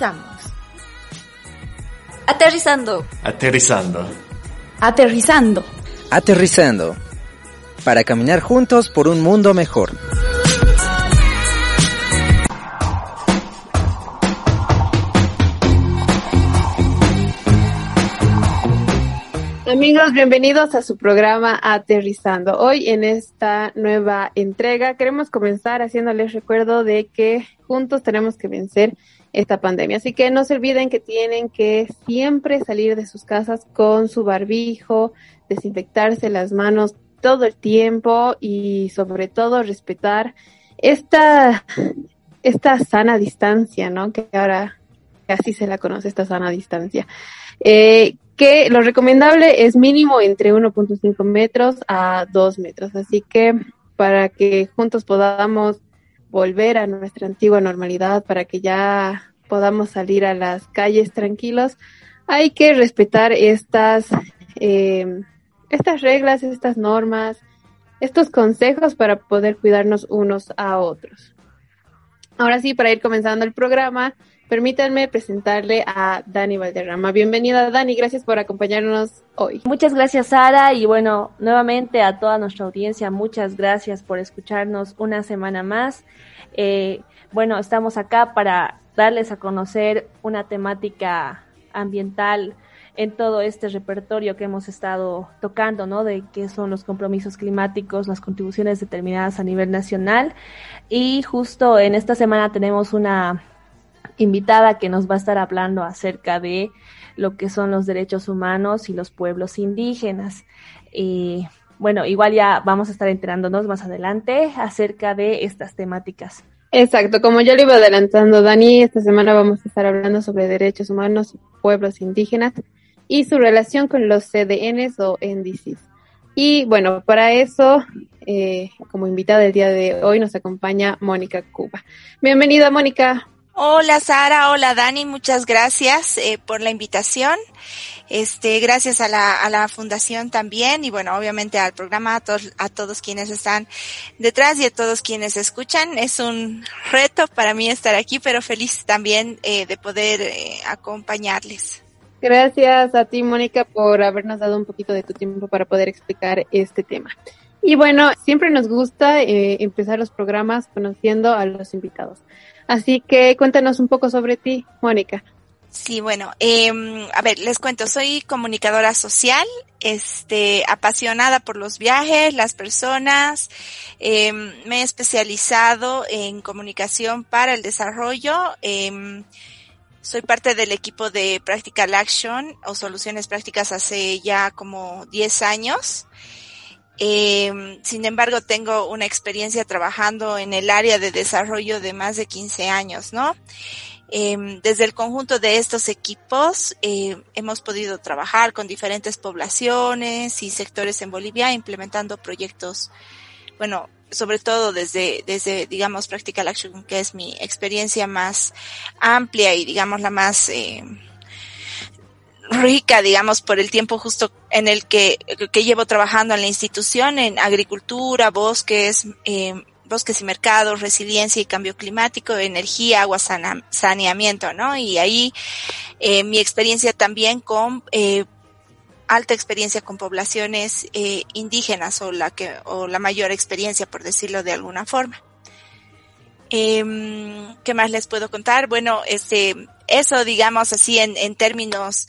Aterrizamos. Aterrizando. Aterrizando. Aterrizando. Aterrizando. Para caminar juntos por un mundo mejor. Amigos, bienvenidos a su programa Aterrizando. Hoy en esta nueva entrega queremos comenzar haciéndoles recuerdo de que juntos tenemos que vencer esta pandemia. Así que no se olviden que tienen que siempre salir de sus casas con su barbijo, desinfectarse las manos todo el tiempo y sobre todo respetar esta, esta sana distancia, ¿no? Que ahora así se la conoce, esta sana distancia. Eh, que lo recomendable es mínimo entre 1.5 metros a 2 metros. Así que para que juntos podamos volver a nuestra antigua normalidad, para que ya podamos salir a las calles tranquilos, hay que respetar estas, eh, estas reglas, estas normas, estos consejos para poder cuidarnos unos a otros. Ahora sí, para ir comenzando el programa, Permítanme presentarle a Dani Valderrama. Bienvenida Dani, gracias por acompañarnos hoy. Muchas gracias Sara y bueno, nuevamente a toda nuestra audiencia, muchas gracias por escucharnos una semana más. Eh, bueno, estamos acá para darles a conocer una temática ambiental en todo este repertorio que hemos estado tocando, ¿no? De qué son los compromisos climáticos, las contribuciones determinadas a nivel nacional. Y justo en esta semana tenemos una invitada que nos va a estar hablando acerca de lo que son los derechos humanos y los pueblos indígenas. Y bueno, igual ya vamos a estar enterándonos más adelante acerca de estas temáticas. Exacto, como ya lo iba adelantando Dani, esta semana vamos a estar hablando sobre derechos humanos pueblos indígenas y su relación con los CDNs o NDCs. Y bueno, para eso, eh, como invitada del día de hoy, nos acompaña Mónica Cuba. Bienvenida, Mónica. Hola Sara, hola Dani, muchas gracias eh, por la invitación. Este, gracias a la, a la fundación también y bueno, obviamente al programa, a, todos a todos quienes están detrás y a todos quienes escuchan. Es un reto para mí estar aquí, pero feliz también eh, de poder eh, acompañarles. Gracias a ti, Mónica, por habernos dado un poquito de tu tiempo para poder explicar este tema. Y bueno, siempre nos gusta empezar los programas conociendo a los invitados. Así que cuéntanos un poco sobre ti, Mónica. Sí, bueno, eh, a ver, les cuento, soy comunicadora social, este, apasionada por los viajes, las personas, eh, me he especializado en comunicación para el desarrollo, eh, soy parte del equipo de Practical Action o Soluciones Prácticas hace ya como 10 años. Eh, sin embargo, tengo una experiencia trabajando en el área de desarrollo de más de 15 años, ¿no? Eh, desde el conjunto de estos equipos eh, hemos podido trabajar con diferentes poblaciones y sectores en Bolivia implementando proyectos, bueno, sobre todo desde, desde, digamos, Practical Action, que es mi experiencia más amplia y, digamos, la más eh, rica, digamos, por el tiempo justo en el que, que llevo trabajando en la institución, en agricultura, bosques, eh, bosques y mercados, resiliencia y cambio climático, energía, agua, saneamiento, ¿no? Y ahí eh, mi experiencia también con eh, alta experiencia con poblaciones eh, indígenas o la que o la mayor experiencia, por decirlo de alguna forma. Eh, ¿Qué más les puedo contar? Bueno, este, eso, digamos así, en, en términos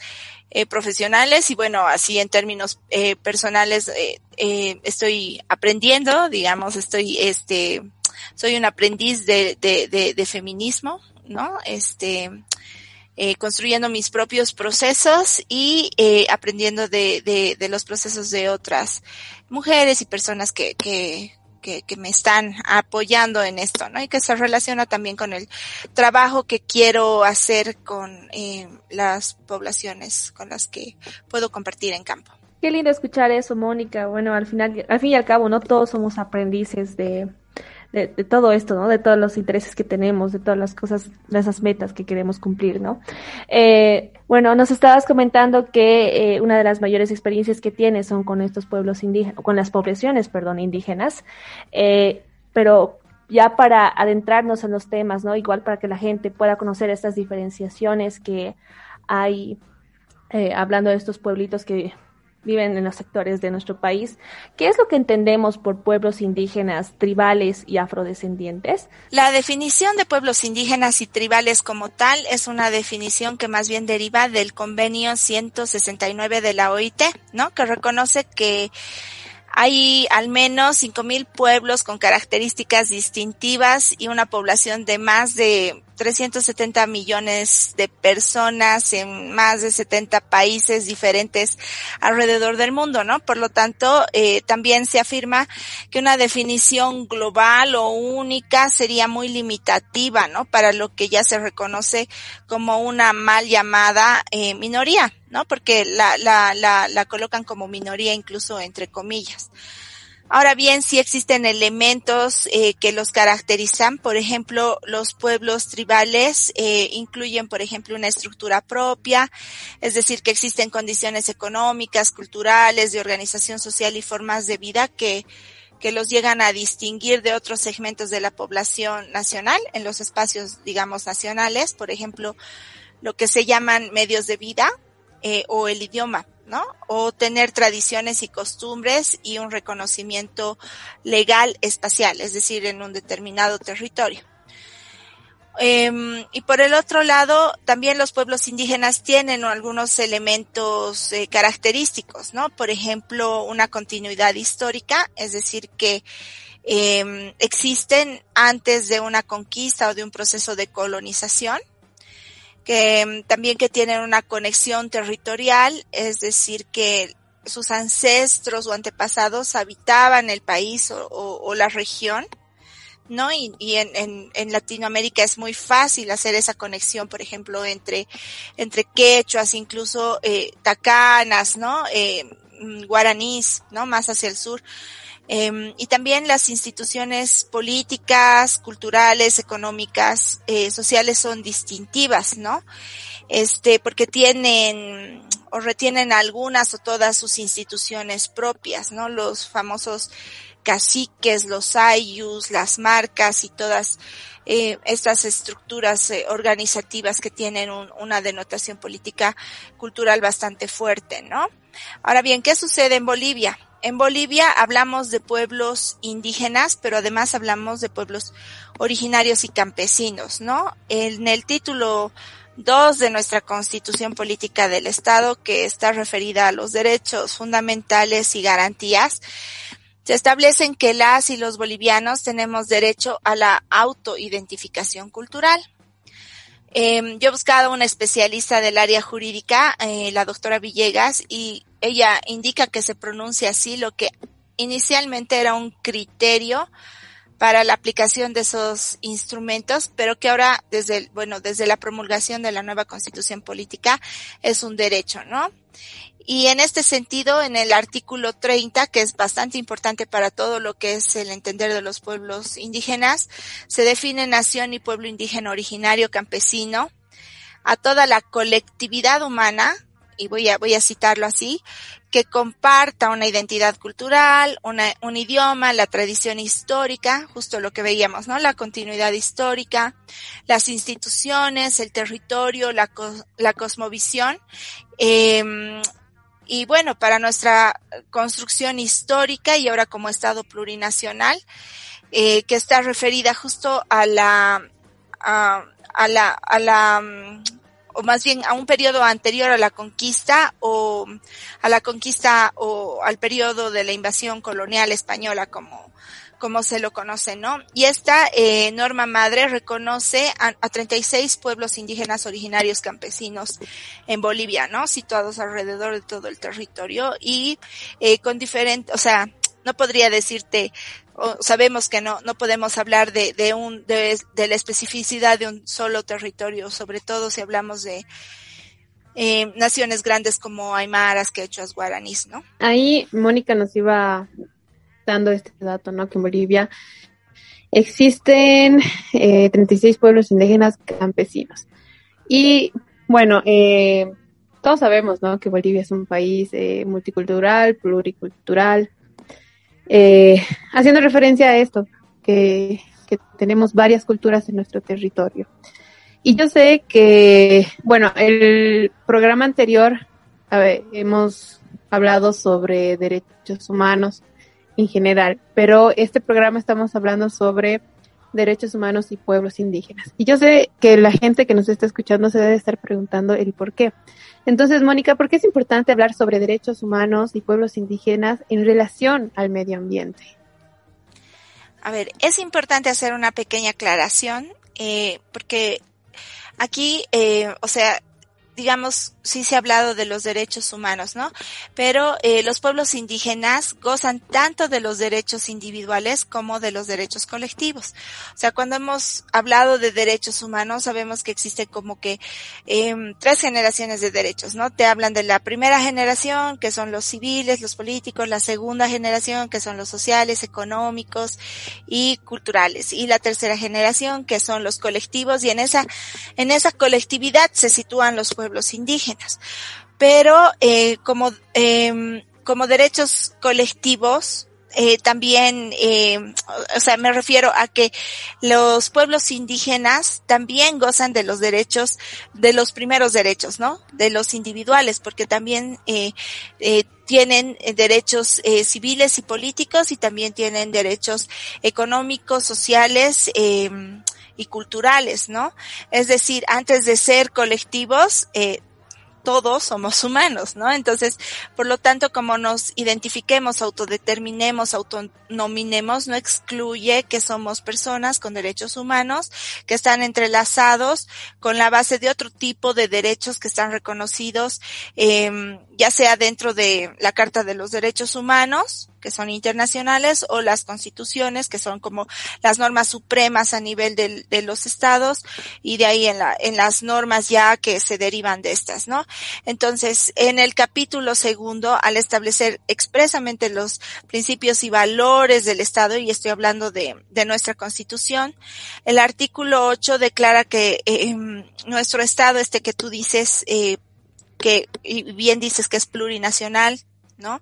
eh, profesionales y bueno, así en términos eh, personales eh, eh, estoy aprendiendo, digamos, estoy, este, soy un aprendiz de, de, de, de feminismo, ¿no? Este, eh, construyendo mis propios procesos y eh, aprendiendo de, de, de los procesos de otras mujeres y personas que, que, que, que, me están apoyando en esto, ¿no? Y que se relaciona también con el trabajo que quiero hacer con eh, las poblaciones con las que puedo compartir en campo. Qué lindo escuchar eso, Mónica. Bueno, al final, al fin y al cabo, no todos somos aprendices de, de, todo esto, ¿no? De todos los intereses que tenemos, de todas las cosas, de esas metas que queremos cumplir, ¿no? Eh, bueno, nos estabas comentando que eh, una de las mayores experiencias que tienes son con estos pueblos indígenas, con las poblaciones, perdón, indígenas, eh, pero ya para adentrarnos en los temas, ¿no? Igual para que la gente pueda conocer estas diferenciaciones que hay, eh, hablando de estos pueblitos que viven en los sectores de nuestro país. ¿Qué es lo que entendemos por pueblos indígenas, tribales y afrodescendientes? La definición de pueblos indígenas y tribales como tal es una definición que más bien deriva del convenio 169 de la OIT, ¿no? Que reconoce que hay al menos 5.000 pueblos con características distintivas y una población de más de 370 millones de personas en más de 70 países diferentes alrededor del mundo, ¿no? Por lo tanto, eh, también se afirma que una definición global o única sería muy limitativa, ¿no? Para lo que ya se reconoce como una mal llamada eh, minoría, ¿no? Porque la, la, la, la colocan como minoría incluso entre comillas. Ahora bien, sí existen elementos eh, que los caracterizan. Por ejemplo, los pueblos tribales eh, incluyen, por ejemplo, una estructura propia, es decir, que existen condiciones económicas, culturales, de organización social y formas de vida que, que los llegan a distinguir de otros segmentos de la población nacional en los espacios, digamos, nacionales. Por ejemplo, lo que se llaman medios de vida eh, o el idioma. O tener tradiciones y costumbres y un reconocimiento legal espacial, es decir, en un determinado territorio. Eh, y por el otro lado, también los pueblos indígenas tienen algunos elementos eh, característicos, ¿no? Por ejemplo, una continuidad histórica, es decir, que eh, existen antes de una conquista o de un proceso de colonización que mm, también que tienen una conexión territorial, es decir, que sus ancestros o antepasados habitaban el país o, la región, ¿no? Y, y en, en, en, Latinoamérica es muy fácil hacer esa conexión, por ejemplo, entre, entre quechuas, incluso eh, tacanas, ¿no? Eh, mm, guaraníes, ¿no? Más hacia el sur. Eh, y también las instituciones políticas, culturales, económicas, eh, sociales son distintivas, ¿no? Este, porque tienen o retienen algunas o todas sus instituciones propias, ¿no? Los famosos caciques, los ayus, las marcas y todas eh, estas estructuras eh, organizativas que tienen un, una denotación política cultural bastante fuerte, ¿no? Ahora bien, ¿qué sucede en Bolivia? En Bolivia hablamos de pueblos indígenas, pero además hablamos de pueblos originarios y campesinos, ¿no? En el título 2 de nuestra Constitución Política del Estado, que está referida a los derechos fundamentales y garantías, se establecen que las y los bolivianos tenemos derecho a la autoidentificación cultural. Eh, yo he buscado una especialista del área jurídica, eh, la doctora Villegas, y ella indica que se pronuncia así, lo que inicialmente era un criterio para la aplicación de esos instrumentos, pero que ahora desde, bueno, desde la promulgación de la nueva constitución política es un derecho, ¿no? Y en este sentido, en el artículo 30, que es bastante importante para todo lo que es el entender de los pueblos indígenas, se define nación y pueblo indígena originario campesino a toda la colectividad humana y voy a, voy a citarlo así, que comparta una identidad cultural, una, un idioma, la tradición histórica, justo lo que veíamos, ¿no? La continuidad histórica, las instituciones, el territorio, la, la cosmovisión. Eh, y bueno, para nuestra construcción histórica y ahora como Estado plurinacional, eh, que está referida justo a la, a, a la, a la, o más bien a un periodo anterior a la conquista o a la conquista o al periodo de la invasión colonial española como como se lo conoce, ¿no? Y esta eh, norma madre reconoce a, a 36 pueblos indígenas originarios campesinos en Bolivia, ¿no? Situados alrededor de todo el territorio y eh, con diferente, o sea, no podría decirte sabemos que no, no podemos hablar de, de un, de, de, la especificidad de un solo territorio, sobre todo si hablamos de eh, naciones grandes como Aymaras, Quechuas, Guaraníes, ¿no? Ahí Mónica nos iba dando este dato, ¿no? Que en Bolivia existen eh, 36 pueblos indígenas campesinos. Y bueno, eh, todos sabemos, ¿no? Que Bolivia es un país eh, multicultural, pluricultural, eh, haciendo referencia a esto, que, que tenemos varias culturas en nuestro territorio. Y yo sé que, bueno, el programa anterior, a ver, hemos hablado sobre derechos humanos en general, pero este programa estamos hablando sobre derechos humanos y pueblos indígenas. Y yo sé que la gente que nos está escuchando se debe estar preguntando el por qué. Entonces, Mónica, ¿por qué es importante hablar sobre derechos humanos y pueblos indígenas en relación al medio ambiente? A ver, es importante hacer una pequeña aclaración, eh, porque aquí, eh, o sea, digamos, sí se ha hablado de los derechos humanos, ¿no? Pero eh, los pueblos indígenas gozan tanto de los derechos individuales como de los derechos colectivos. O sea, cuando hemos hablado de derechos humanos, sabemos que existe como que eh, tres generaciones de derechos, ¿no? Te hablan de la primera generación, que son los civiles, los políticos, la segunda generación, que son los sociales, económicos y culturales, y la tercera generación, que son los colectivos, y en esa, en esa colectividad se sitúan los pueblos indígenas. Pero eh, como, eh, como derechos colectivos, eh, también, eh, o sea, me refiero a que los pueblos indígenas también gozan de los derechos, de los primeros derechos, ¿no? De los individuales, porque también eh, eh, tienen derechos eh, civiles y políticos y también tienen derechos económicos, sociales, eh, y culturales, ¿no? Es decir, antes de ser colectivos, eh, todos somos humanos, ¿no? Entonces, por lo tanto, como nos identifiquemos, autodeterminemos, autonominemos, no excluye que somos personas con derechos humanos que están entrelazados con la base de otro tipo de derechos que están reconocidos, eh, ya sea dentro de la Carta de los Derechos Humanos, que son internacionales, o las constituciones, que son como las normas supremas a nivel de, los estados, y de ahí en, la, en las normas ya que se derivan de estas, ¿no? Entonces, en el capítulo segundo, al establecer expresamente los principios y valores del Estado, y estoy hablando de, de nuestra constitución, el artículo 8 declara que eh, nuestro Estado, este que tú dices, eh, que bien dices que es plurinacional, ¿no?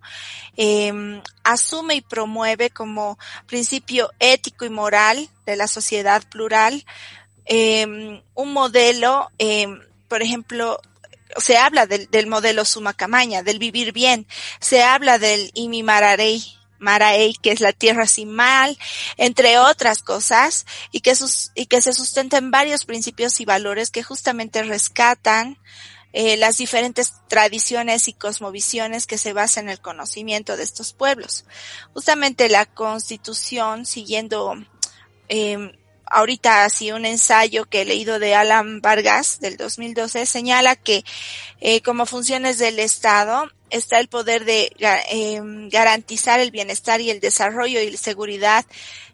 Eh, asume y promueve como principio ético y moral de la sociedad plural eh, un modelo, eh, por ejemplo, se habla del, del, modelo Sumacamaña, del vivir bien, se habla del Imimararey, Maraey, que es la tierra sin mal, entre otras cosas, y que, sus, y que se sustenta en varios principios y valores que justamente rescatan eh, las diferentes tradiciones y cosmovisiones que se basan en el conocimiento de estos pueblos. Justamente la constitución, siguiendo eh, ahorita así un ensayo que he leído de Alan Vargas del 2012 señala que eh, como funciones del Estado está el poder de eh, garantizar el bienestar y el desarrollo y la seguridad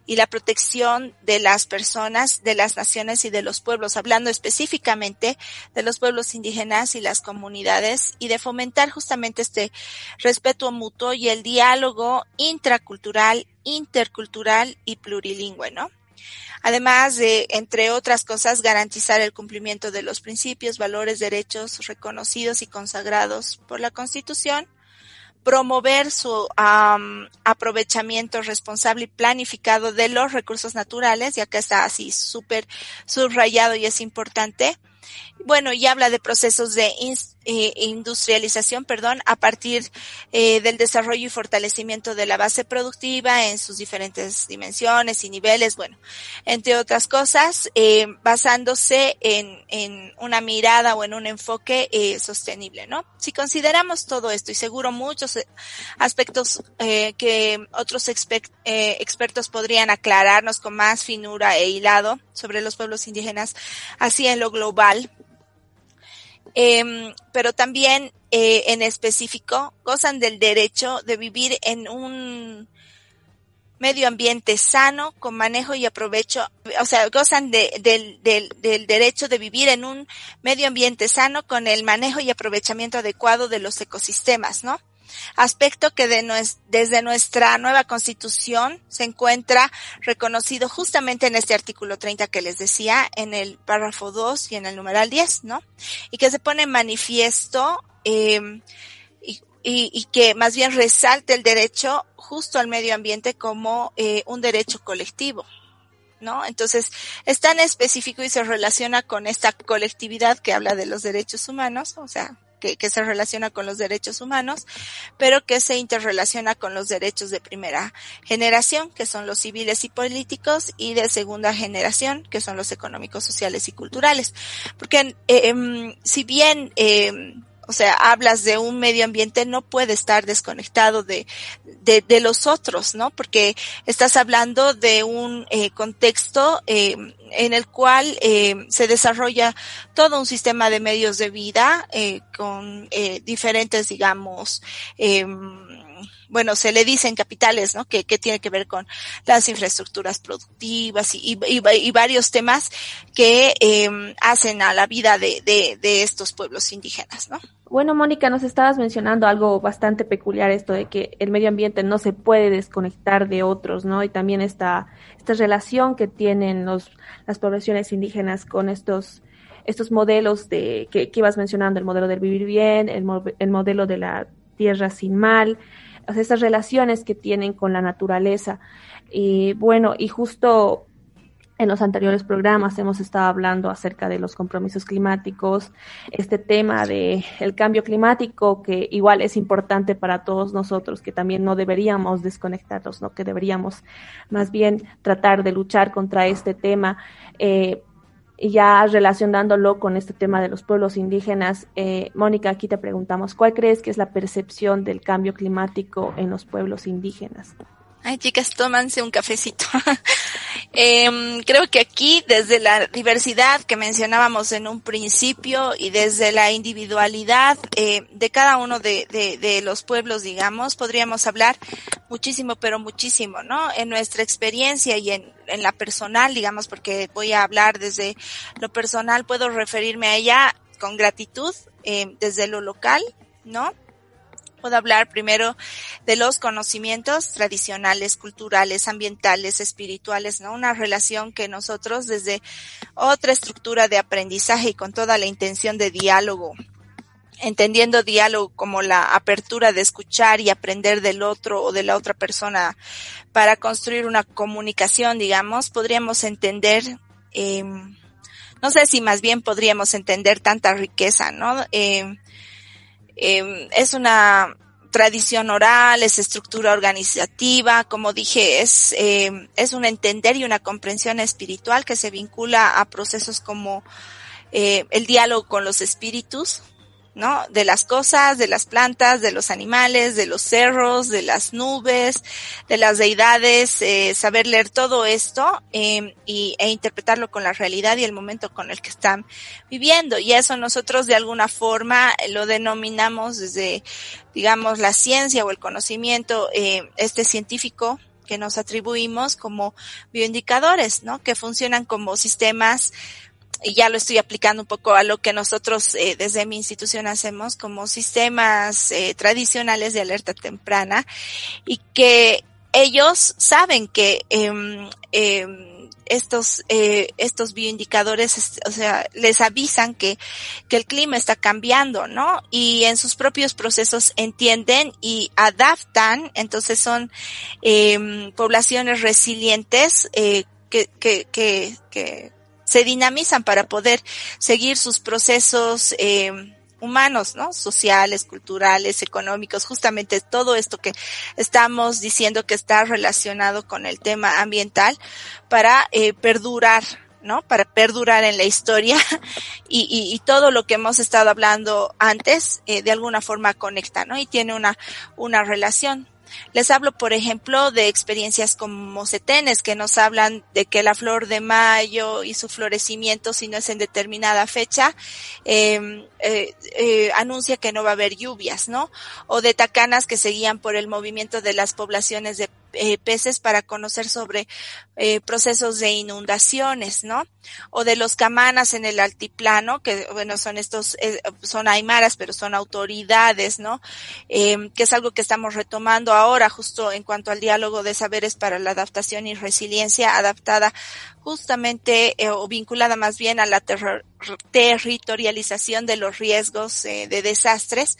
y la protección de las personas, de las naciones y de los pueblos, hablando específicamente de los pueblos indígenas y las comunidades y de fomentar justamente este respeto mutuo y el diálogo intracultural, intercultural y plurilingüe, ¿no? Además de, entre otras cosas, garantizar el cumplimiento de los principios, valores, derechos reconocidos y consagrados por la Constitución, promover su um, aprovechamiento responsable y planificado de los recursos naturales, ya que está así súper subrayado y es importante. Bueno, y habla de procesos de eh, industrialización, perdón, a partir eh, del desarrollo y fortalecimiento de la base productiva en sus diferentes dimensiones y niveles, bueno, entre otras cosas, eh, basándose en, en, una mirada o en un enfoque eh, sostenible, ¿no? Si consideramos todo esto y seguro muchos eh, aspectos eh, que otros expertos podrían aclararnos con más finura e hilado sobre los pueblos indígenas, así en lo global, eh, pero también eh, en específico gozan del derecho de vivir en un medio ambiente sano, con manejo y aprovecho, o sea, gozan de, del, del, del derecho de vivir en un medio ambiente sano con el manejo y aprovechamiento adecuado de los ecosistemas, ¿no? Aspecto que de desde nuestra nueva constitución se encuentra reconocido justamente en este artículo 30 que les decía, en el párrafo 2 y en el numeral 10, ¿no? Y que se pone en manifiesto y, y, y, que más bien resalte el derecho justo al medio ambiente como eh, un derecho colectivo. ¿No? Entonces, es tan específico y se relaciona con esta colectividad que habla de los derechos humanos, o sea, que, que, se relaciona con los derechos humanos, pero que se interrelaciona con los derechos de primera generación, que son los civiles y políticos, y de segunda generación, que son los económicos, sociales y culturales. Porque eh, si bien eh, o sea, hablas de un medio ambiente, no puede estar desconectado de, de, de los otros, ¿no? Porque estás hablando de un eh, contexto eh, en el cual eh, se desarrolla todo un sistema de medios de vida eh, con eh, diferentes, digamos, eh, bueno, se le dicen capitales, ¿no? Que, que tiene que ver con las infraestructuras productivas y, y, varios temas que eh, hacen a la vida de, de, de estos pueblos indígenas, ¿no? Bueno, Mónica, nos estabas mencionando algo bastante peculiar, esto de que el medio ambiente no se puede desconectar de otros, ¿no? Y también esta, esta relación que tienen los, las poblaciones indígenas con estos, estos modelos de, que, que ibas mencionando, el modelo del vivir bien, el, el modelo de la tierra sin mal, o sea, relaciones que tienen con la naturaleza. Y bueno, y justo en los anteriores programas hemos estado hablando acerca de los compromisos climáticos, este tema de el cambio climático que igual es importante para todos nosotros, que también no deberíamos desconectarnos, no que deberíamos más bien tratar de luchar contra este tema. Eh, ya relacionándolo con este tema de los pueblos indígenas, eh, Mónica, aquí te preguntamos, ¿cuál crees que es la percepción del cambio climático en los pueblos indígenas? Ay, chicas, tómanse un cafecito. eh, creo que aquí, desde la diversidad que mencionábamos en un principio y desde la individualidad eh, de cada uno de, los pueblos, digamos, podríamos hablar muchísimo, pero muchísimo, ¿no? En nuestra experiencia y en, la personal, digamos, porque voy a hablar desde lo personal, puedo referirme a ella con gratitud eh, desde lo local, ¿no? Puedo hablar primero de los conocimientos tradicionales, culturales, ambientales, espirituales, ¿no? Una relación que nosotros desde otra estructura de aprendizaje y con toda la intención de diálogo, entendiendo diálogo como la apertura de escuchar y aprender del otro o de la otra persona para construir una comunicación, digamos, podríamos entender, eh, no sé si más bien podríamos entender tanta riqueza, ¿no? Eh, eh, es una tradición oral, es estructura organizativa, como dije, es, eh, es un entender y una comprensión espiritual que se vincula a procesos como eh, el diálogo con los espíritus, ¿no? De las cosas, de las plantas, de los animales, de los cerros, de las nubes, de las deidades, eh, saber leer todo esto eh, y, e interpretarlo con la realidad y el momento con el que están viviendo. Y eso nosotros de alguna forma lo denominamos desde, digamos, la ciencia o el conocimiento, eh, este científico que nos atribuimos como bioindicadores, ¿no? Que funcionan como sistemas y ya lo estoy aplicando un poco a lo que nosotros eh, desde mi institución hacemos como sistemas eh, tradicionales de alerta temprana y que ellos saben que eh, eh, estos eh, estos bioindicadores o sea les avisan que que el clima está cambiando no y en sus propios procesos entienden y adaptan entonces son eh, poblaciones resilientes eh, que, que, que, que se dinamizan para poder seguir sus procesos eh, humanos, ¿no? Sociales, culturales, económicos, justamente todo esto que estamos diciendo que está relacionado con el tema ambiental para eh, perdurar, ¿no? Para perdurar en la historia y, y, y, todo lo que hemos estado hablando antes, eh, de alguna forma conecta, ¿no? Y tiene una, una relación. Les hablo, por ejemplo, de experiencias como setenes que nos hablan de que la flor de mayo y su florecimiento, si no es en determinada fecha, eh, eh, eh, anuncia que no va a haber lluvias, ¿no? O de tacanas que seguían por el movimiento de las poblaciones de eh, peces para conocer sobre eh, procesos de inundaciones, ¿no? O de los camanas en el altiplano, que bueno, son estos, eh, son aymaras, pero son autoridades, ¿no? Em, que es algo que estamos retomando ahora, justo en cuanto al diálogo de saberes para la adaptación y resiliencia, adaptada justamente o vinculada más bien a la territorialización de los riesgos de desastres,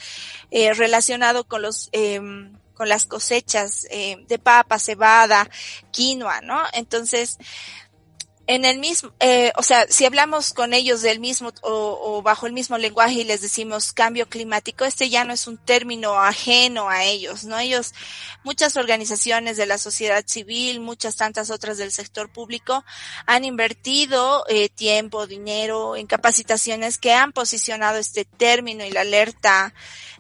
relacionado con los em, con las cosechas eh, de papa, cebada, quinoa, ¿no? Entonces, en el mismo, eh, o sea, si hablamos con ellos del mismo o, o, bajo el mismo lenguaje y les decimos cambio climático, este ya no es un término ajeno a ellos, ¿no? Ellos, muchas organizaciones de la sociedad civil, muchas tantas otras del sector público han invertido eh, tiempo, dinero en capacitaciones que han posicionado este término y la alerta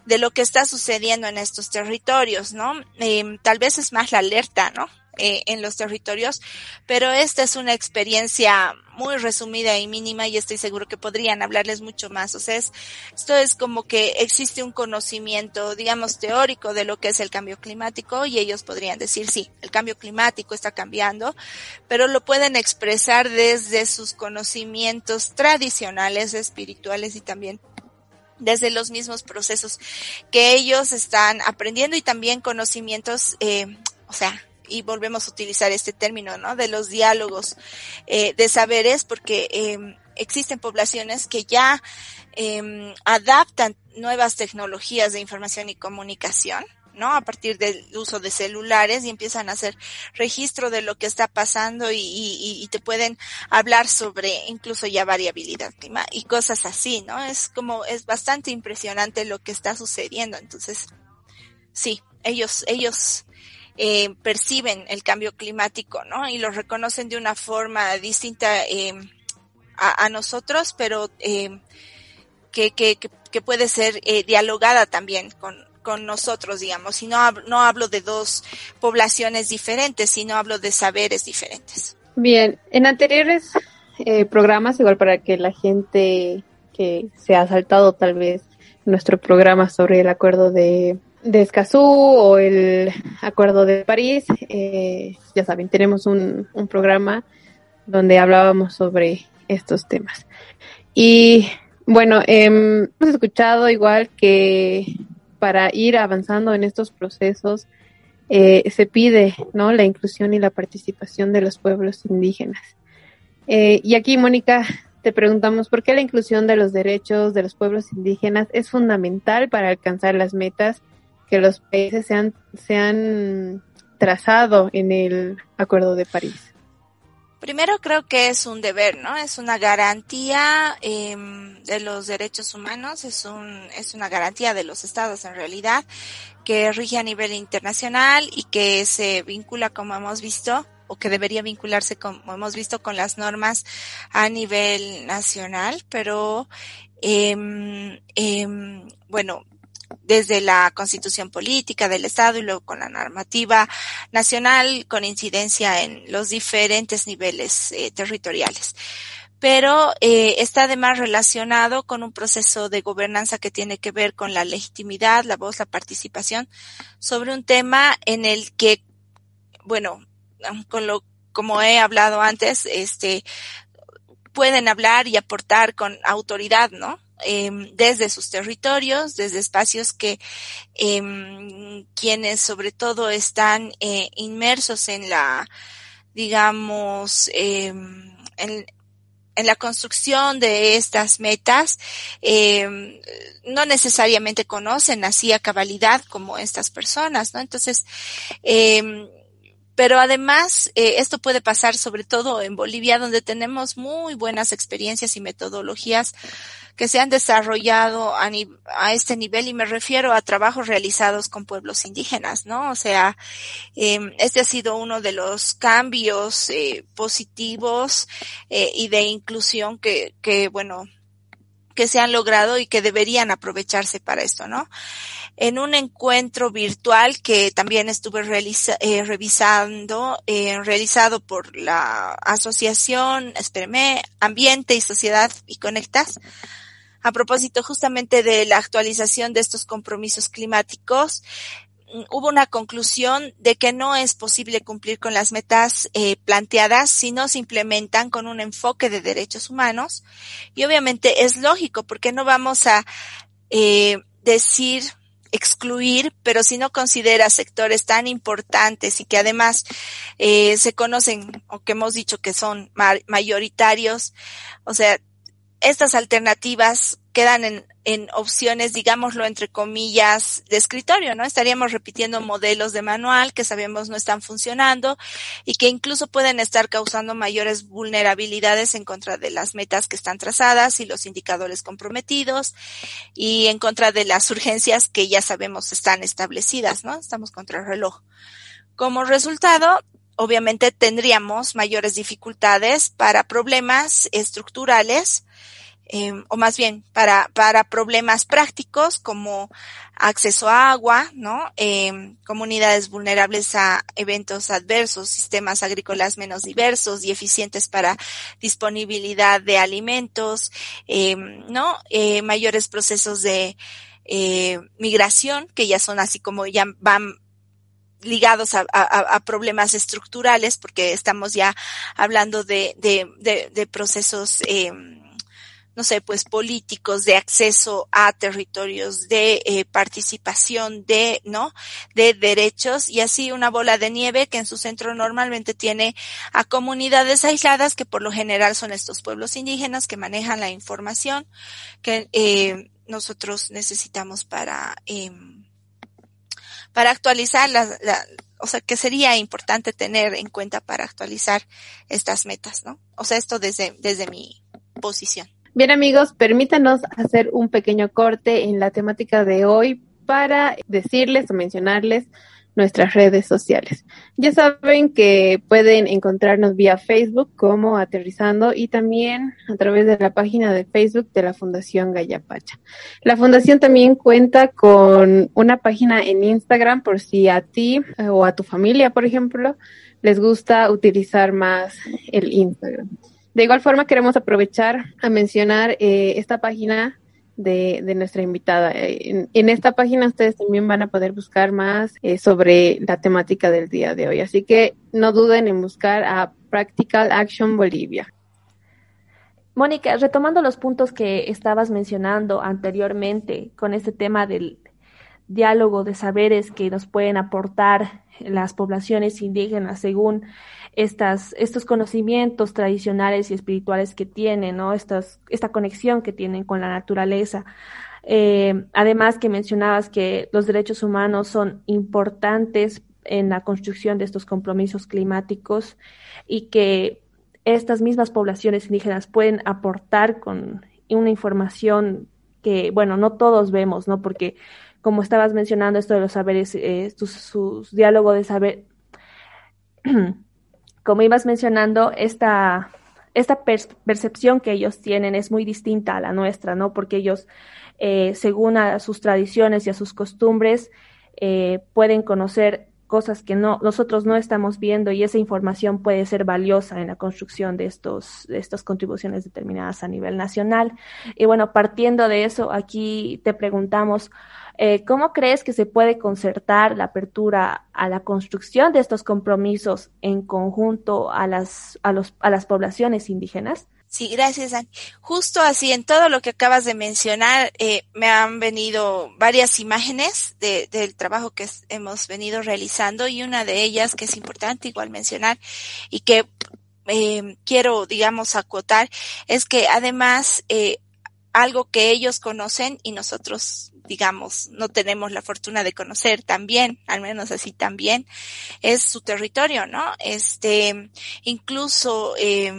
de lo que está sucediendo en estos territorios, ¿no? Eh, tal vez es más la alerta, ¿no? Eh, en los territorios, pero esta es una experiencia muy resumida y mínima y estoy seguro que podrían hablarles mucho más. O sea, esto es como que existe un conocimiento, digamos, teórico de lo que es el cambio climático y ellos podrían decir, sí, el cambio climático está cambiando, pero lo pueden expresar desde sus conocimientos tradicionales, espirituales y también desde los mismos procesos que ellos están aprendiendo y también conocimientos, eh, o sea, y volvemos a utilizar este término, ¿no? De los diálogos eh, de saberes, porque eh, existen poblaciones que ya eh, adaptan nuevas tecnologías de información y comunicación, ¿no? A partir del uso de celulares y empiezan a hacer registro de lo que está pasando y, te pueden hablar sobre incluso ya variabilidad clima y cosas así, ¿no? Es como, es bastante impresionante lo que está sucediendo. Entonces, sí, ellos, ellos eh, perciben el cambio climático, ¿no? Y lo reconocen de una forma distinta eh, a, nosotros, pero eh, que, que, que, puede ser eh, dialogada también con, con nosotros, digamos. Y no, no hablo de dos poblaciones diferentes, sino hablo de saberes diferentes. Bien, en anteriores eh, programas, igual para que la gente que se ha saltado tal vez nuestro programa sobre el acuerdo de de Escazú o el Acuerdo de París, eh, ya saben, tenemos un, un, programa donde hablábamos sobre estos temas. Y bueno, eh, hemos escuchado igual que para ir avanzando en estos procesos eh, se pide ¿no? la inclusión y la participación de los pueblos indígenas. Eh, y aquí, Mónica, te preguntamos por qué la inclusión de los derechos de los pueblos indígenas es fundamental para alcanzar las metas que los países se han, se han trazado en el Acuerdo de París? Primero creo que es un deber, ¿no? Es una garantía eh, de los derechos humanos, es un es una garantía de los estados en realidad que rige a nivel internacional y que se vincula, como hemos visto, o que debería vincularse, como hemos visto, con las normas a nivel nacional, pero eh, bueno, desde la constitución política del Estado y luego con la normativa nacional con incidencia en los diferentes niveles eh, territoriales. Pero eh, está además relacionado con un proceso de gobernanza que tiene que ver con la legitimidad, la voz, la participación sobre un tema en el que, bueno, con lo como he hablado antes, este, pueden hablar y aportar con autoridad, ¿no? Eh, desde sus territorios, desde espacios que eh, quienes sobre todo están eh, inmersos en la, digamos, eh, en, en, la construcción de estas metas, no necesariamente conocen así a cabalidad como estas personas, ¿no? Entonces, pero además, eh, esto puede pasar sobre todo en Bolivia, donde tenemos muy buenas experiencias y metodologías que se han desarrollado a, a, este nivel y me refiero a trabajos realizados con pueblos indígenas, ¿no? O sea, eh, este ha sido uno de los cambios eh, positivos eh, y de inclusión que, que, bueno, que se han logrado y que deberían aprovecharse para esto, ¿no? En un encuentro virtual que también estuve realiza, eh, revisando, realizado por la asociación, espérame, Ambiente y Sociedad y Conectas, a propósito justamente de la actualización de estos compromisos climáticos, hubo una conclusión de que no es posible cumplir con las metas eh, planteadas si no se implementan con un enfoque de derechos humanos. Y obviamente es lógico porque no vamos a eh, decir excluir, pero si no considera sectores tan importantes y que además eh, se conocen o que hemos dicho que son mayoritarios, o sea, estas alternativas quedan en, en opciones, digámoslo entre comillas, de escritorio, ¿no? Estaríamos repitiendo modelos de manual que sabemos no están funcionando y que incluso pueden estar causando mayores vulnerabilidades en contra de las metas que están trazadas y los indicadores comprometidos y en contra de las urgencias que ya sabemos están establecidas, ¿no? Estamos contra el reloj. Como resultado, obviamente tendríamos mayores dificultades para problemas estructurales eh, o más bien para, para problemas prácticos como acceso a agua, ¿no? Eh, comunidades vulnerables a eventos adversos, sistemas agrícolas menos diversos y eficientes para disponibilidad de alimentos, eh, ¿no? Eh, mayores procesos de migración que ya son así como ya van ligados a, a, a, problemas estructurales, porque estamos ya hablando de, de, de, de procesos eh, no sé, pues políticos, de acceso a territorios, de eh, participación, de, ¿no? De derechos y así una bola de nieve que en su centro normalmente tiene a comunidades aisladas que por lo general son estos pueblos indígenas que manejan la información que eh, nosotros necesitamos para, eh, para actualizar la, la, o sea, que sería importante tener en cuenta para actualizar estas metas, ¿no? O sea, esto desde, desde mi posición. Bien amigos, permítanos hacer un pequeño corte en la temática de hoy para decirles o mencionarles nuestras redes sociales. Ya saben que pueden encontrarnos vía Facebook como Aterrizando y también a través de la página de Facebook de la Fundación Gallapacha. La Fundación también cuenta con una página en Instagram por si a ti eh, o a tu familia, por ejemplo, les gusta utilizar más el Instagram. De igual forma, queremos aprovechar a mencionar eh, esta página de, de nuestra invitada. En, en, esta página ustedes también van a poder buscar más eh, sobre la temática del día de hoy. Así que no duden en buscar a Practical Action Bolivia. Mónica, retomando los puntos que estabas mencionando anteriormente con este tema del diálogo de saberes que nos pueden aportar las poblaciones indígenas según estas, estos conocimientos tradicionales y espirituales que tienen, ¿no? Estas, esta conexión que tienen con la naturaleza. Eh, además que mencionabas que los derechos humanos son importantes en la construcción de estos compromisos climáticos y que estas mismas poblaciones indígenas pueden aportar con una información que, bueno, no todos vemos, ¿no? Porque como estabas mencionando esto de los saberes, eh, sus, sus diálogos de saber, como ibas mencionando, esta, esta percepción que ellos tienen es muy distinta a la nuestra, ¿no? Porque ellos, eh, según a sus tradiciones y a sus costumbres, eh, pueden conocer cosas que no, nosotros no estamos viendo y esa información puede ser valiosa en la construcción de estos, de estas contribuciones determinadas a nivel nacional. Y bueno, partiendo de eso, aquí te preguntamos, eh, ¿Cómo crees que se puede concertar la apertura a la construcción de estos compromisos en conjunto a las, a los, a las poblaciones indígenas? Sí, gracias, Ani. Justo así, en todo lo que acabas de mencionar, eh, me han venido varias imágenes de, del trabajo que hemos venido realizando y una de ellas que es importante igual mencionar y que eh, quiero, digamos, acotar, es que además eh, algo que ellos conocen y nosotros digamos, no tenemos la fortuna de conocer también, al menos así también, es su territorio, ¿no? Este, incluso, eh,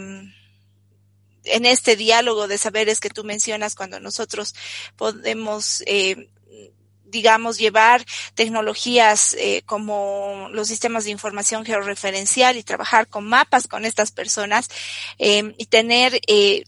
en este diálogo de saberes que tú mencionas cuando nosotros podemos eh, digamos, llevar tecnologías eh, como los sistemas de información georreferencial y trabajar con mapas con estas personas eh, y tener eh,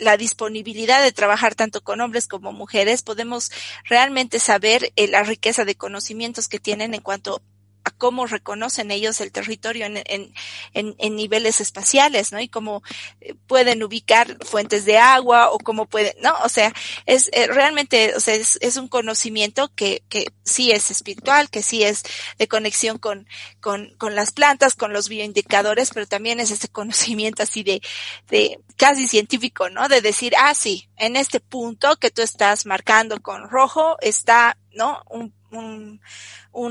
la disponibilidad de trabajar tanto con hombres como mujeres, podemos realmente saber eh, la riqueza de conocimientos que tienen en cuanto a cómo reconocen ellos el territorio en, en, en, niveles espaciales, ¿no? Y cómo eh, pueden ubicar fuentes de agua o cómo pueden, ¿no? O sea, es eh, realmente, o sea, es, un conocimiento que, que sí es espiritual, que sí es de conexión con, con, con las plantas, con los bioindicadores, pero también es ese conocimiento así de, de casi científico, ¿no? De decir, ah, sí, en este punto que tú estás marcando con rojo está, ¿no? Un, un,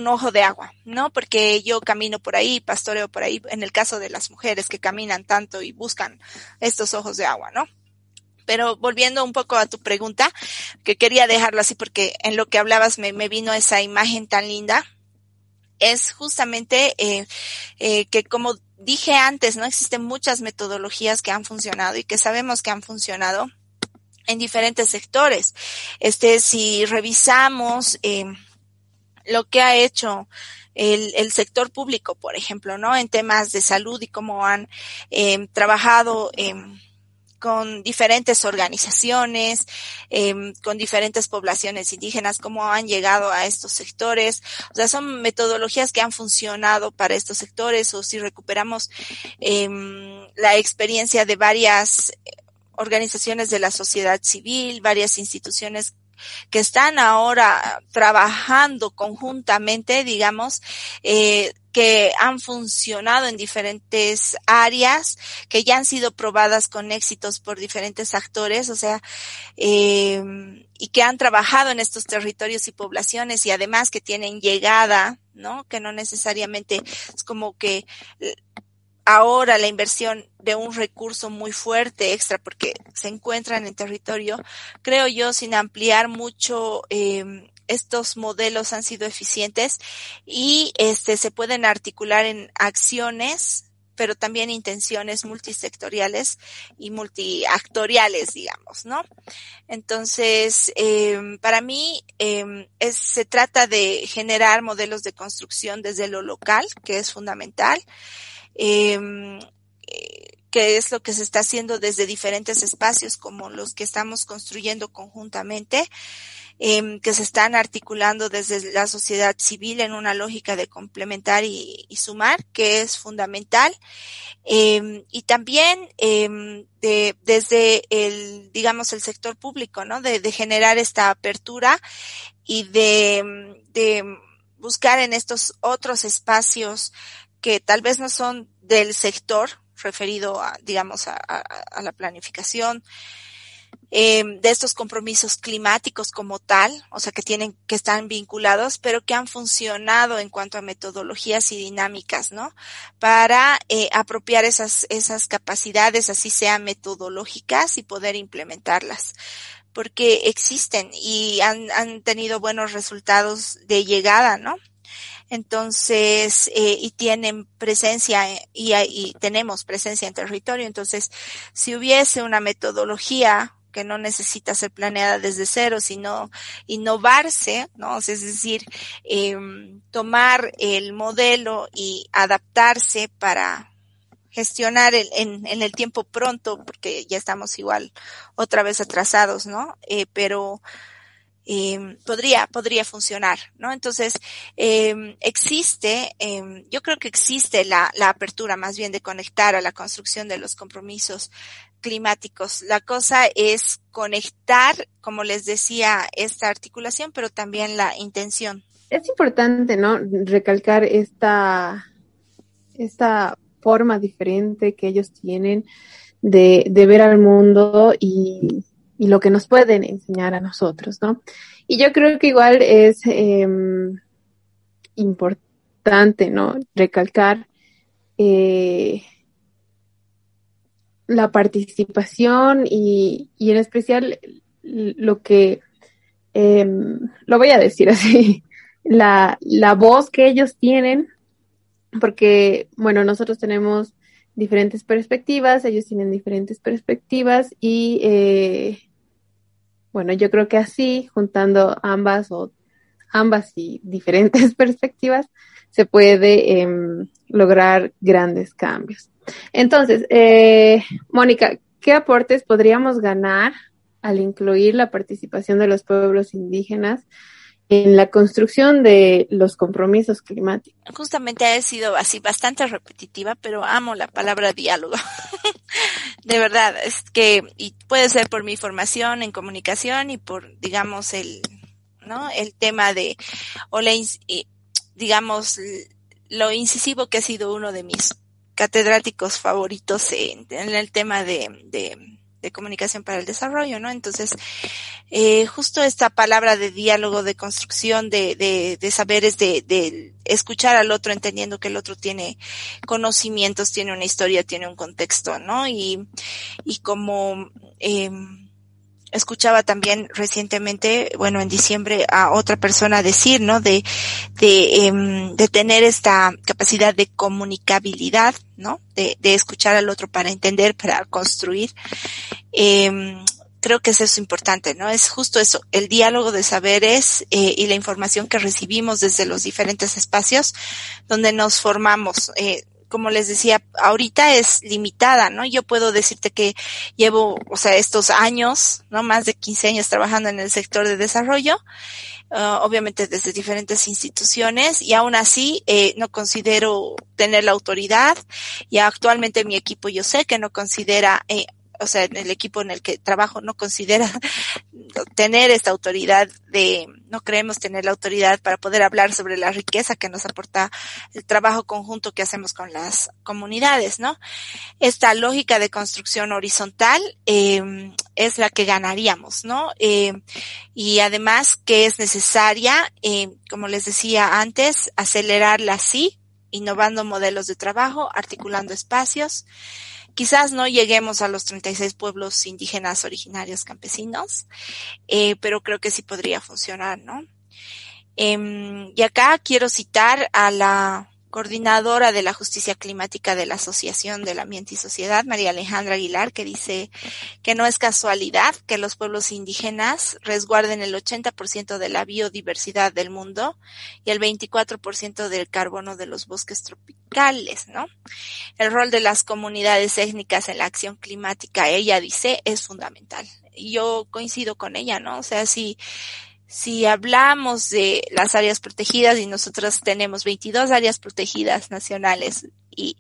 ojo de agua, ¿no? Porque yo camino por ahí, pastoreo por ahí, en el caso de las mujeres que caminan tanto y buscan estos ojos de agua, ¿no? Pero volviendo un poco a tu pregunta, que quería dejarlo así porque en lo que hablabas me, me vino esa imagen tan linda, es justamente eh, eh, que como dije antes, no existen muchas metodologías que han funcionado y que sabemos que han funcionado en diferentes sectores. Este, si revisamos eh, lo que ha hecho el, el, sector público, por ejemplo, ¿no? En temas de salud y cómo han eh, trabajado eh, con diferentes organizaciones, eh, con diferentes poblaciones indígenas, cómo han llegado a estos sectores. O sea, son metodologías que han funcionado para estos sectores o si recuperamos em, la experiencia de varias organizaciones de la sociedad civil, varias instituciones que están ahora trabajando conjuntamente, digamos, eh, que han funcionado en diferentes áreas, que ya han sido probadas con éxitos por diferentes actores, o sea, eh, y que han trabajado en estos territorios y poblaciones y además que tienen llegada, ¿no? Que no necesariamente es como que ahora la inversión de un recurso muy fuerte extra porque se encuentran en territorio, creo yo, sin ampliar mucho, eh, estos modelos han sido eficientes y este se pueden articular en acciones pero también intenciones multisectoriales y multiactoriales, digamos, ¿no? Entonces, eh, para mí eh, es, se trata de generar modelos de construcción desde lo local, que es fundamental, Em, eh, que es lo que se está haciendo desde diferentes espacios como los que estamos construyendo conjuntamente, eh, que se están articulando desde la sociedad civil en una lógica de complementar y, sumar, que es fundamental, eh, y también em, de, desde el, digamos, el sector público, ¿no? De, generar esta apertura y de buscar en estos otros espacios que tal vez no son del sector referido a, digamos, a, a, la planificación, eh, de estos compromisos climáticos como tal, o sea, que tienen, que están vinculados, pero que han funcionado en cuanto a metodologías y dinámicas, ¿no? Para eh, apropiar esas, esas capacidades, así sean metodológicas y poder implementarlas porque existen y han, han tenido buenos resultados de llegada, ¿no? Entonces, eh, y tienen presencia y, y tenemos presencia en territorio. Entonces, si hubiese una metodología que no necesita ser planeada desde cero, sino innovarse, ¿no? Es decir, eh, tomar el modelo y adaptarse para gestionar el, en, en, el tiempo pronto, porque ya estamos igual otra vez atrasados, ¿no? Eh, pero eh, podría, podría funcionar, ¿no? Entonces, eh, existe, eh, yo creo que existe la, la apertura más bien de conectar a la construcción de los compromisos climáticos. La cosa es conectar, como les decía, esta articulación, pero también la intención. Es importante, ¿no? Recalcar esta, esta forma diferente que ellos tienen de ver al mundo y, y lo que nos pueden enseñar a nosotros, ¿no? Y yo creo que igual es eh, importante, ¿no? Recalcar eh, la participación y, y, en especial lo que, eh, lo voy a decir así, la, la voz que ellos tienen, porque, bueno, nosotros tenemos diferentes perspectivas, ellos tienen diferentes perspectivas y eh, bueno, yo creo que así, juntando ambas o ambas y diferentes perspectivas, se puede eh, lograr grandes cambios. Entonces, eh, Mónica, ¿qué aportes podríamos ganar al incluir la participación de los pueblos indígenas en la construcción de los compromisos climáticos. Justamente ha sido así bastante repetitiva, pero amo la palabra diálogo. de verdad, es que, y puede ser por mi formación en comunicación y por, digamos, el, ¿no? El tema de, o la, digamos, lo incisivo que ha sido uno de mis catedráticos favoritos en, el tema de, de de comunicación para el desarrollo, ¿no? Entonces, eh, justo esta palabra de diálogo, de construcción, de, de, de saberes, de, de, escuchar al otro entendiendo que el otro tiene conocimientos, tiene una historia, tiene un contexto, ¿no? Y, y como, eh, escuchaba también recientemente, bueno, en diciembre a otra persona decir, ¿no? De, de, eh, de tener esta capacidad de comunicabilidad, ¿no? De, de escuchar al otro para entender, para construir. Eh, creo que eso es importante, ¿no? Es justo eso, el diálogo de saberes eh, y la información que recibimos desde los diferentes espacios donde nos formamos. Eh, como les decía, ahorita es limitada, ¿no? Yo puedo decirte que llevo, o sea, estos años, ¿no? Más de 15 años trabajando en el sector de desarrollo, uh, obviamente desde diferentes instituciones, y aún así eh, no considero tener la autoridad, y actualmente mi equipo yo sé que no considera eh, o sea, el equipo en el que trabajo no considera tener esta autoridad de, no creemos tener la autoridad para poder hablar sobre la riqueza que nos aporta el trabajo conjunto que hacemos con las comunidades, ¿no? Esta lógica de construcción horizontal eh, es la que ganaríamos, ¿no? Eh, y además que es necesaria, eh, como les decía antes, acelerarla así, innovando modelos de trabajo, articulando espacios, Quizás no lleguemos a los 36 pueblos indígenas originarios campesinos, eh, pero creo que sí podría funcionar, ¿no? Eh, y acá quiero citar a la coordinadora de la justicia climática de la Asociación del Ambiente y Sociedad, María Alejandra Aguilar, que dice que no es casualidad que los pueblos indígenas resguarden el 80% de la biodiversidad del mundo y el 24% del carbono de los bosques tropicales, ¿no? El rol de las comunidades étnicas en la acción climática, ella dice, es fundamental. Y yo coincido con ella, ¿no? O sea, si si hablamos de las áreas protegidas y nosotros tenemos 22 áreas protegidas nacionales y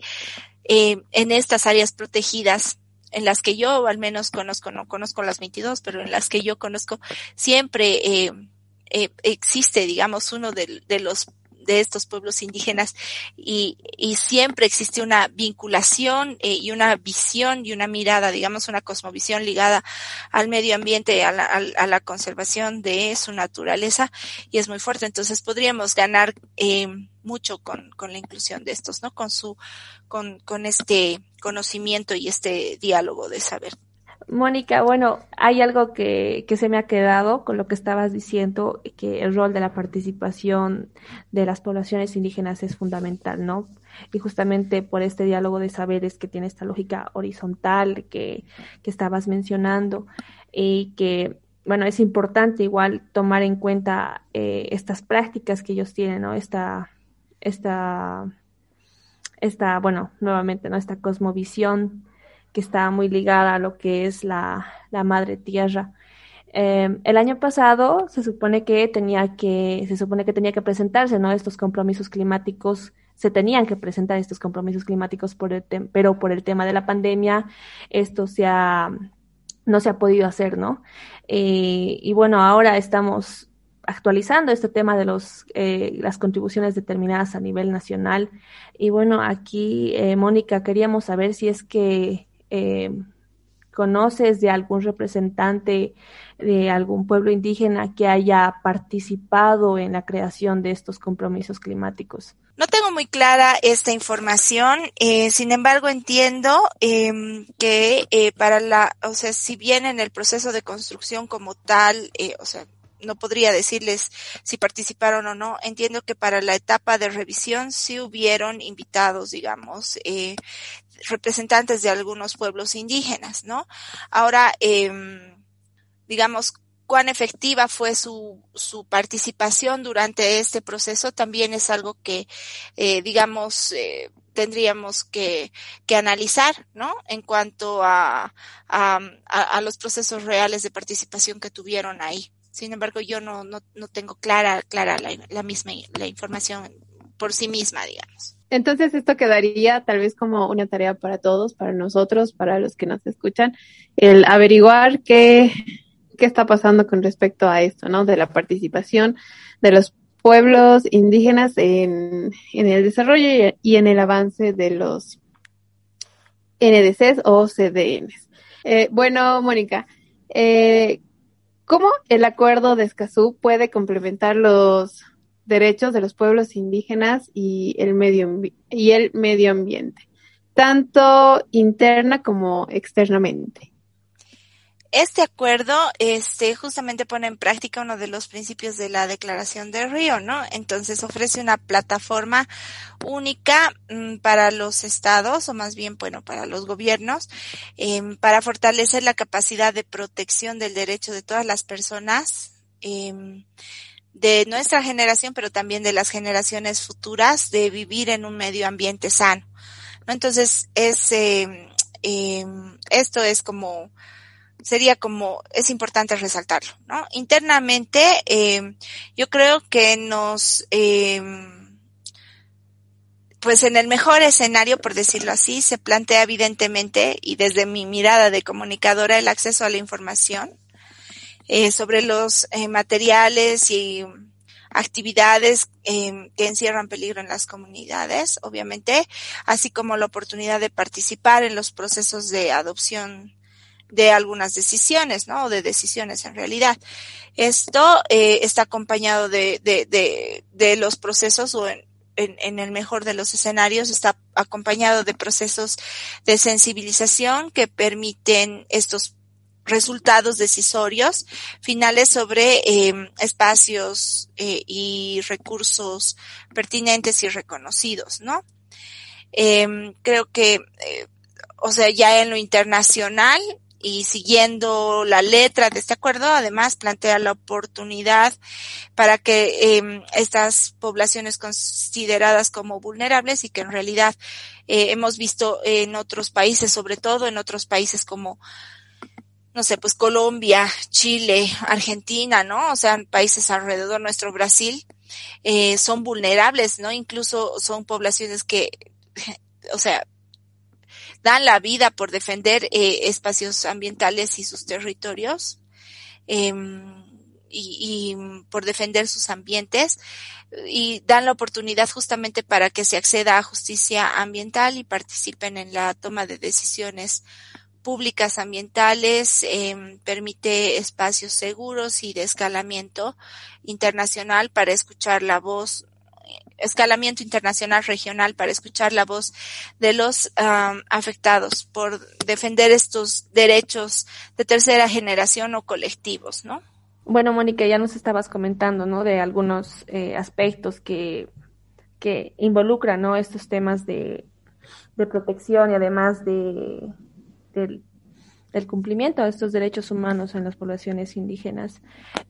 eh, en estas áreas protegidas en las que yo al menos conozco, no conozco las 22, pero en las que yo conozco, siempre eh, eh, existe, digamos, uno de, de los de estos pueblos indígenas y, y siempre existe una vinculación eh, y una visión y una mirada, digamos, una cosmovisión ligada al medio ambiente, a la, a la conservación de su naturaleza y es muy fuerte. Entonces podríamos ganar eh, mucho con, con la inclusión de estos, ¿no? Con su, con, con este conocimiento y este diálogo de saber. Mónica, bueno, hay algo que, que, se me ha quedado con lo que estabas diciendo, que el rol de la participación de las poblaciones indígenas es fundamental, ¿no? Y justamente por este diálogo de saberes que tiene esta lógica horizontal que, que estabas mencionando y que, bueno, es importante igual tomar en cuenta eh, estas prácticas que ellos tienen, ¿no? Esta, esta, esta, bueno, nuevamente, ¿no? Esta cosmovisión que está muy ligada a lo que es la, la madre tierra. Eh, el año pasado se supone que tenía que, se supone que tenía que presentarse, ¿no? Estos compromisos climáticos, se tenían que presentar estos compromisos climáticos por el pero por el tema de la pandemia, esto se ha, no se ha podido hacer, ¿no? Eh, y bueno, ahora estamos actualizando este tema de los, eh, las contribuciones determinadas a nivel nacional. Y bueno, aquí, eh, Mónica, queríamos saber si es que eh, conoces de algún representante de algún pueblo indígena que haya participado en la creación de estos compromisos climáticos. No tengo muy clara esta información, eh, sin embargo entiendo eh, que eh, para la, o sea, si bien en el proceso de construcción como tal, eh, o sea, no podría decirles si participaron o no. Entiendo que para la etapa de revisión sí hubieron invitados, digamos, eh, representantes de algunos pueblos indígenas, ¿no? Ahora, eh, digamos, cuán efectiva fue su, su participación durante este proceso también es algo que, eh, digamos, eh, tendríamos que, que, analizar, ¿no? En cuanto a, a, a, los procesos reales de participación que tuvieron ahí. Sin embargo, yo no, no, no tengo clara, clara la, la misma, la información por sí misma, digamos. Entonces esto quedaría tal vez como una tarea para todos, para nosotros, para los que nos escuchan, el averiguar qué, qué está pasando con respecto a esto, ¿no? De la participación de los pueblos indígenas en, en el desarrollo y, en el avance de los NDCs o CDNs. Eh, bueno, Mónica, eh, ¿cómo el acuerdo de Escazú puede complementar los derechos de los pueblos indígenas y el medio, y el medio ambiente, tanto interna como externamente? Este acuerdo, este, justamente pone en práctica uno de los principios de la Declaración de Río, ¿no? Entonces ofrece una plataforma única mm, para los estados, o más bien, bueno, para los gobiernos, em, para fortalecer la capacidad de protección del derecho de todas las personas, em, de nuestra generación, pero también de las generaciones futuras, de vivir en un medio ambiente sano, ¿no? Entonces, es, em, esto es como, sería como, es importante resaltarlo, ¿no? Internamente, eh, yo creo que nos, pues en el mejor escenario, por decirlo así, se plantea evidentemente, y desde mi mirada de comunicadora, el acceso a la información eh, sobre los eh, materiales y actividades eh, que encierran peligro en las comunidades, obviamente, así como la oportunidad de participar en los procesos de adopción de algunas decisiones, ¿no? O de decisiones en realidad. Esto está acompañado de, de, de, de, los procesos o en, en, en, el mejor de los escenarios está acompañado de procesos de sensibilización que permiten estos resultados decisorios finales sobre eh, espacios eh, y recursos pertinentes y reconocidos, ¿no? Eh, creo que, eh, o sea, ya en lo internacional, y siguiendo la letra de este acuerdo, además plantea la oportunidad para que eh, estas poblaciones consideradas como vulnerables y que en realidad eh, hemos visto en otros países, sobre todo en otros países como no sé, pues Colombia, Chile, Argentina, ¿no? O sea, países alrededor nuestro Brasil, eh, son vulnerables, ¿no? Incluso son poblaciones que, o sea, dan la vida por defender eh, espacios ambientales y sus territorios eh, y, y, por defender sus ambientes y dan la oportunidad justamente para que se acceda a justicia ambiental y participen en la toma de decisiones públicas ambientales, eh, permite espacios seguros y de escalamiento internacional para escuchar la voz escalamiento internacional regional para escuchar la voz de los afectados por defender estos derechos de tercera generación o colectivos, ¿no? Bueno, Mónica, ya nos estabas comentando, ¿no? De algunos eh, aspectos que, que involucran, ¿no? Estos temas de, de protección y además de, del, cumplimiento de estos derechos humanos en las poblaciones indígenas.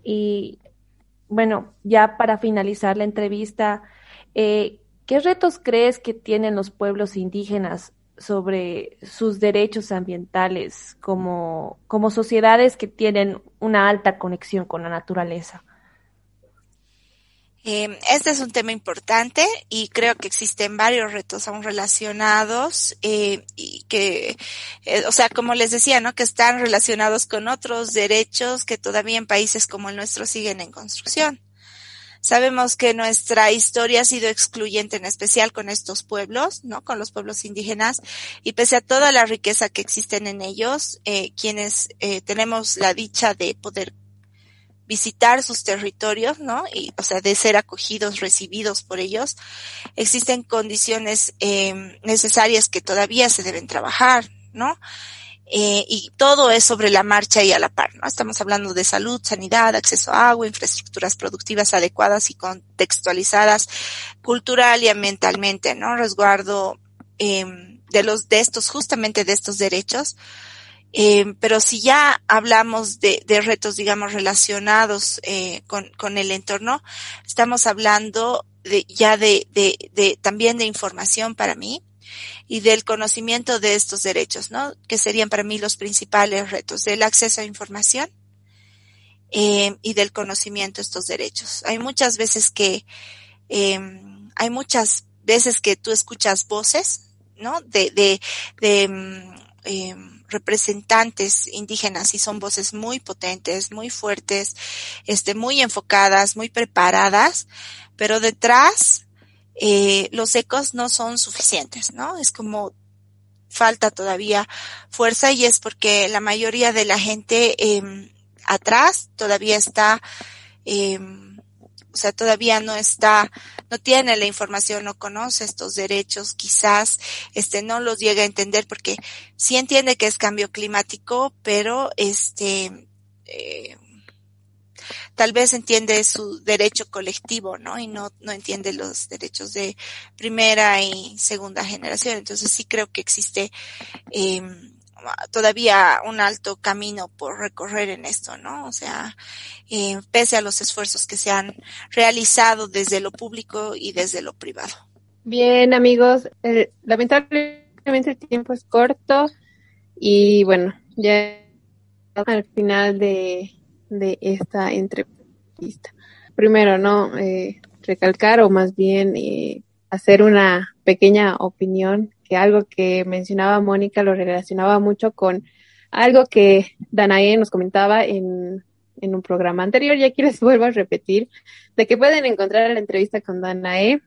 Y bueno, ya para finalizar la entrevista, eh, ¿Qué retos crees que tienen los pueblos indígenas sobre sus derechos ambientales como, como sociedades que tienen una alta conexión con la naturaleza? Eh, este es un tema importante y creo que existen varios retos aún relacionados eh, y que, eh, o sea, como les decía, ¿no? Que están relacionados con otros derechos que todavía en países como el nuestro siguen en construcción. Sabemos que nuestra historia ha sido excluyente, en especial con estos pueblos, ¿no? Con los pueblos indígenas, y pese a toda la riqueza que existen en ellos, eh, quienes tenemos la dicha de poder visitar sus territorios, ¿no? Y, o sea, de ser acogidos, recibidos por ellos, existen condiciones eh, necesarias que todavía se deben trabajar, ¿no? eh, y todo es sobre la marcha y a la par, ¿no? Estamos hablando de salud, sanidad, acceso a agua, infraestructuras productivas adecuadas y contextualizadas cultural y ambientalmente, ¿no? Resguardo eh, de los de estos, justamente de estos derechos. Eh, pero si ya hablamos de, de retos, digamos, relacionados eh, con, con el entorno, estamos hablando de, ya de, de, también de información para mí, y del conocimiento de estos derechos, ¿no? Que serían para mí los principales retos del acceso a información eh, y del conocimiento de estos derechos. Hay muchas veces que, eh, hay muchas veces que tú escuchas voces, ¿no? De, de, de mm, eh, representantes indígenas y son voces muy potentes, muy fuertes, este, muy enfocadas, muy preparadas, pero detrás eh, los ecos no son suficientes, ¿no? Es como falta todavía fuerza y es porque la mayoría de la gente eh, atrás todavía está eh, o sea, todavía no está, no tiene la información, no conoce estos derechos, quizás este no los llega a entender porque sí entiende que es cambio climático, pero este eh, tal vez entiende su derecho colectivo, ¿no? Y no, no entiende los derechos de primera y segunda generación. Entonces sí creo que existe eh, todavía un alto camino por recorrer en esto, ¿no? O sea, eh, pese a los esfuerzos que se han realizado desde lo público y desde lo privado. Bien, amigos, eh, lamentablemente el tiempo es corto y bueno, ya al final de, de esta entrevista. Primero, ¿no? Eh, recalcar o más bien eh, hacer una pequeña opinión que algo que mencionaba Mónica lo relacionaba mucho con algo que Danae nos comentaba en, en un programa anterior y aquí les vuelvo a repetir de que pueden encontrar la entrevista con Danae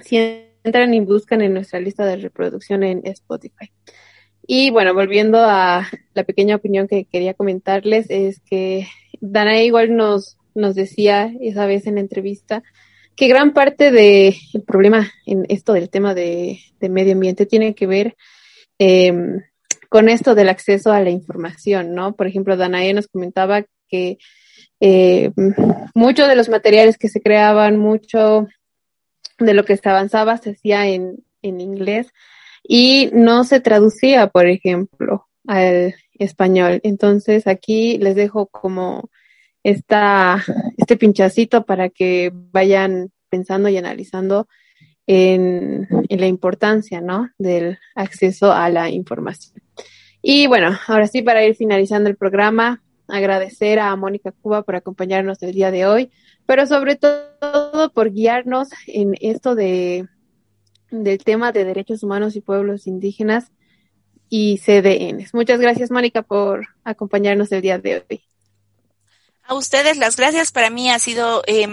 si entran y buscan en nuestra lista de reproducción en Spotify. Y bueno, volviendo a la pequeña opinión que quería comentarles es que Danae igual nos, nos decía esa vez en la entrevista que gran parte del el problema en esto del tema de, medio ambiente tiene que ver eh, con esto del acceso a la información, ¿no? Por ejemplo, Danae nos comentaba que eh, muchos de los materiales que se creaban, mucho de lo que se avanzaba se hacía en, en inglés y no se traducía, por ejemplo, al español. Entonces aquí les dejo como esta, este pinchacito para que vayan pensando y analizando en, la importancia, ¿no? Del acceso a la información. Y bueno, ahora sí, para ir finalizando el programa, agradecer a Mónica Cuba por acompañarnos el día de hoy, pero sobre todo por guiarnos en esto de, del tema de derechos humanos y pueblos indígenas y CDNs. Muchas gracias, Mónica, por acompañarnos el día de hoy. A ustedes las gracias. Para mí ha sido eh,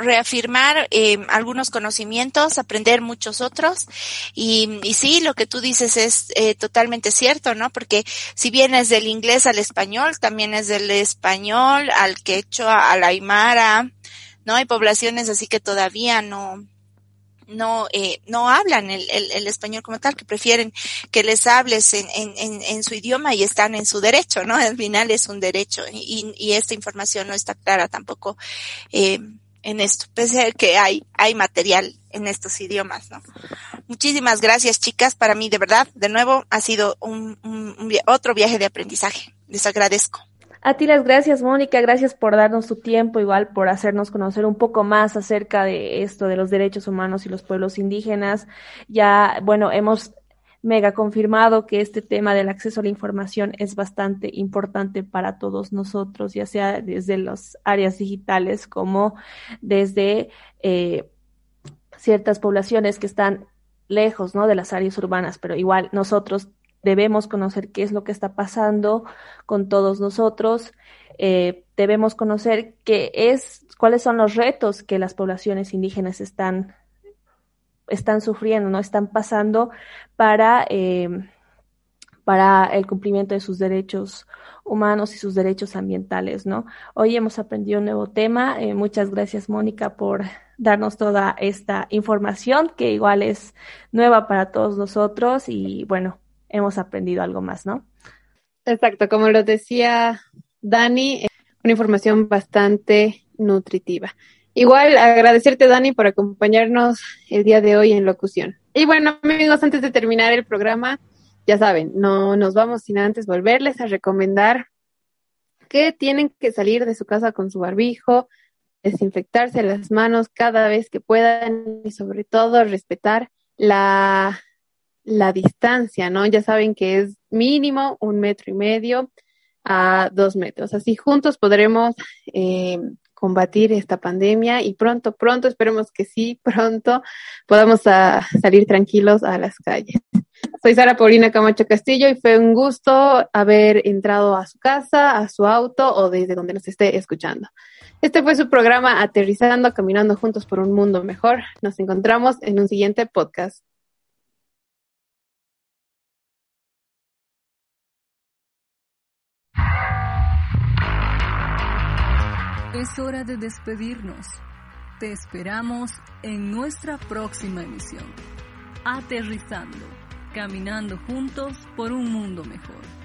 reafirmar eh, algunos conocimientos, aprender muchos otros. Y, y sí, lo que tú dices es eh, totalmente cierto, ¿no? Porque si bien es del inglés al español, también es del español al quechua, al aymara, ¿no? Hay poblaciones así que todavía no, no, eh, no hablan el, el, el, español como tal, que prefieren que les hables en, en, en, su idioma y están en su derecho, ¿no? Al final es un derecho y, y esta información no está clara tampoco eh, en esto, pese a que hay, hay material en estos idiomas, ¿no? Muchísimas gracias, chicas. Para mí, de verdad, de nuevo, ha sido un, un, un otro viaje de aprendizaje. Les agradezco. A ti las gracias, Mónica. Gracias por darnos tu tiempo, igual por hacernos conocer un poco más acerca de esto, de los derechos humanos y los pueblos indígenas. Ya, bueno, hemos mega confirmado que este tema del acceso a la información es bastante importante para todos nosotros, ya sea desde las áreas digitales como desde eh, ciertas poblaciones que están lejos, ¿no? De las áreas urbanas, pero igual nosotros debemos conocer qué es lo que está pasando con todos nosotros, eh, debemos conocer qué es, cuáles son los retos que las poblaciones indígenas están, están sufriendo, no están pasando para, eh, para el cumplimiento de sus derechos humanos y sus derechos ambientales, ¿no? Hoy hemos aprendido un nuevo tema. Eh, muchas gracias, Mónica, por darnos toda esta información que igual es nueva para todos nosotros y bueno, hemos aprendido algo más, ¿no? Exacto, como lo decía Dani, una información bastante nutritiva. Igual agradecerte, Dani, por acompañarnos el día de hoy en locución. Y bueno, amigos, antes de terminar el programa, ya saben, no nos vamos sin antes volverles a recomendar que tienen que salir de su casa con su barbijo, desinfectarse las manos cada vez que puedan y sobre todo respetar la la distancia, ¿no? Ya saben que es mínimo un metro y medio. a dos metros. Así juntos podremos eh, combatir esta pandemia y pronto, pronto, esperemos que sí, pronto podamos a salir tranquilos a las calles. Soy Sara Paulina Camacho Castillo y fue un gusto haber entrado a su casa, a su auto o desde donde nos esté escuchando. Este fue su programa Aterrizando, Caminando Juntos por un Mundo Mejor. Nos encontramos en un siguiente podcast. Es hora de despedirnos. Te esperamos en nuestra próxima emisión. Aterrizando, caminando juntos por un mundo mejor.